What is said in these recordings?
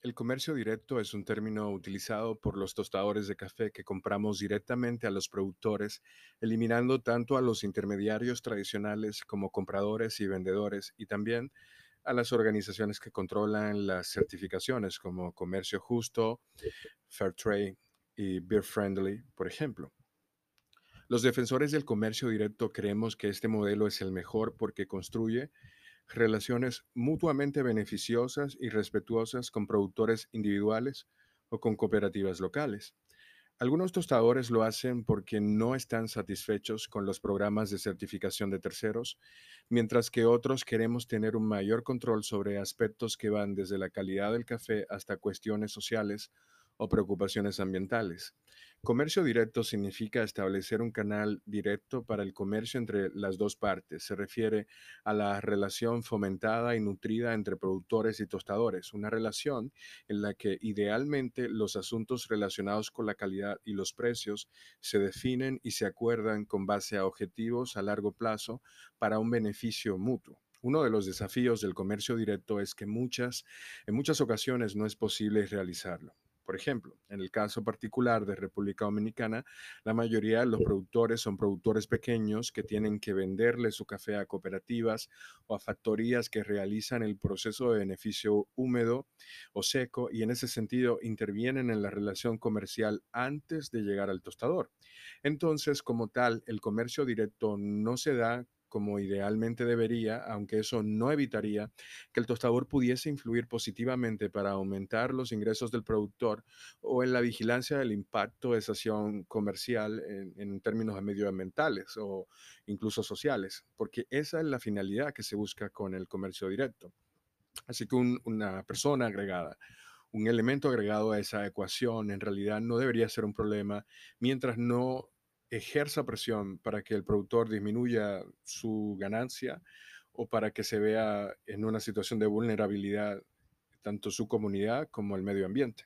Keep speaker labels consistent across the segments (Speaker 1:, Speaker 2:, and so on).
Speaker 1: El comercio directo es un término utilizado por los tostadores de café que compramos directamente a los productores, eliminando tanto a los intermediarios tradicionales como compradores y vendedores, y también a las organizaciones que controlan las certificaciones como Comercio Justo, Fair Trade y Beer Friendly, por ejemplo. Los defensores del comercio directo creemos que este modelo es el mejor porque construye relaciones mutuamente beneficiosas y respetuosas con productores individuales o con cooperativas locales. Algunos tostadores lo hacen porque no están satisfechos con los programas de certificación de terceros, mientras que otros queremos tener un mayor control sobre aspectos que van desde la calidad del café hasta cuestiones sociales o preocupaciones ambientales. Comercio directo significa establecer un canal directo para el comercio entre las dos partes. Se refiere a la relación fomentada y nutrida entre productores y tostadores, una relación en la que idealmente los asuntos relacionados con la calidad y los precios se definen y se acuerdan con base a objetivos a largo plazo para un beneficio mutuo. Uno de los desafíos del comercio directo es que en muchas ocasiones no es posible realizarlo. Por ejemplo, en el caso particular de República Dominicana, la mayoría de los productores son productores pequeños que tienen que venderle su café a cooperativas o a factorías que realizan el proceso de beneficio húmedo o seco y en ese sentido intervienen en la relación comercial antes de llegar al tostador. Entonces, como tal, el comercio directo no se da como idealmente debería, aunque eso no evitaría que el tostador pudiese influir positivamente para aumentar los ingresos del productor o en la vigilancia del impacto de esa acción comercial en, términos medioambientales o incluso sociales, porque esa es la finalidad que se busca con el comercio directo. Así que una persona agregada, un elemento agregado a esa ecuación en realidad no debería ser un problema mientras no ejerza presión para que el productor disminuya su ganancia o para que se vea en una situación de vulnerabilidad tanto su comunidad como el medio ambiente.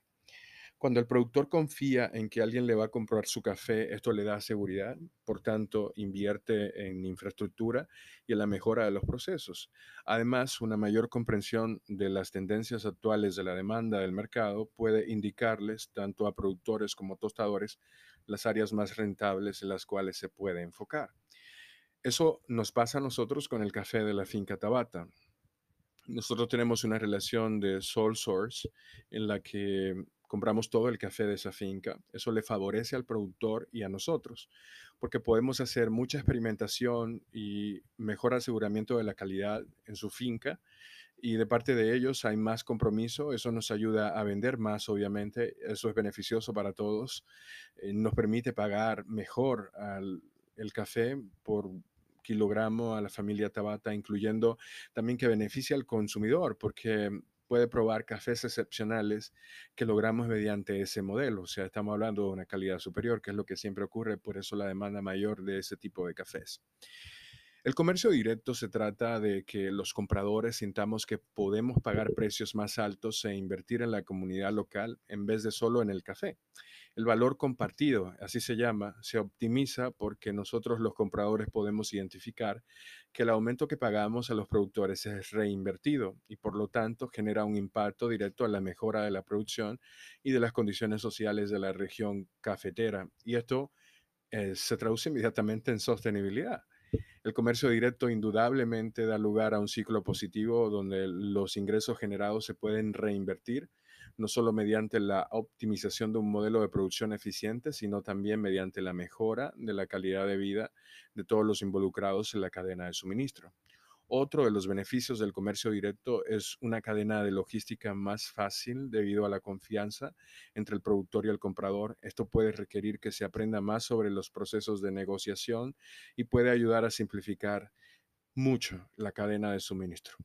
Speaker 1: Cuando el productor confía en que alguien le va a comprar su café, esto le da seguridad, por tanto, invierte en infraestructura y en la mejora de los procesos. Además, una mayor comprensión de las tendencias actuales de la demanda del mercado puede indicarles, tanto a productores como tostadores, las áreas más rentables en las cuales se puede enfocar. Eso nos pasa a nosotros con el café de la finca Tabata. Nosotros tenemos una relación de sole source en la que compramos todo el café de esa finca. Eso le favorece al productor y a nosotros, porque podemos hacer mucha experimentación y mejor aseguramiento de la calidad en su finca. Y de parte de ellos hay más compromiso, eso nos ayuda a vender más, obviamente, eso es beneficioso para todos, eh, nos permite pagar mejor al, el café por kilogramo a la familia Tabata, incluyendo también que beneficia al consumidor, porque puede probar cafés excepcionales que logramos mediante ese modelo. O sea, estamos hablando de una calidad superior, que es lo que siempre ocurre, por eso la demanda mayor de ese tipo de cafés. El comercio directo se trata de que los compradores sintamos que podemos pagar precios más altos e invertir en la comunidad local en vez de solo en el café. El valor compartido, así se llama, se optimiza porque nosotros los compradores podemos identificar que el aumento que pagamos a los productores es reinvertido y por lo tanto genera un impacto directo a la mejora de la producción y de las condiciones sociales de la región cafetera. Y esto eh, se traduce inmediatamente en sostenibilidad. El comercio directo indudablemente da lugar a un ciclo positivo donde los ingresos generados se pueden reinvertir, no solo mediante la optimización de un modelo de producción eficiente, sino también mediante la mejora de la calidad de vida de todos los involucrados en la cadena de suministro. Otro de los beneficios del comercio directo es una cadena de logística más fácil debido a la confianza entre el productor y el comprador. Esto puede requerir que se aprenda más sobre los procesos de negociación y puede ayudar a simplificar mucho la cadena de suministro.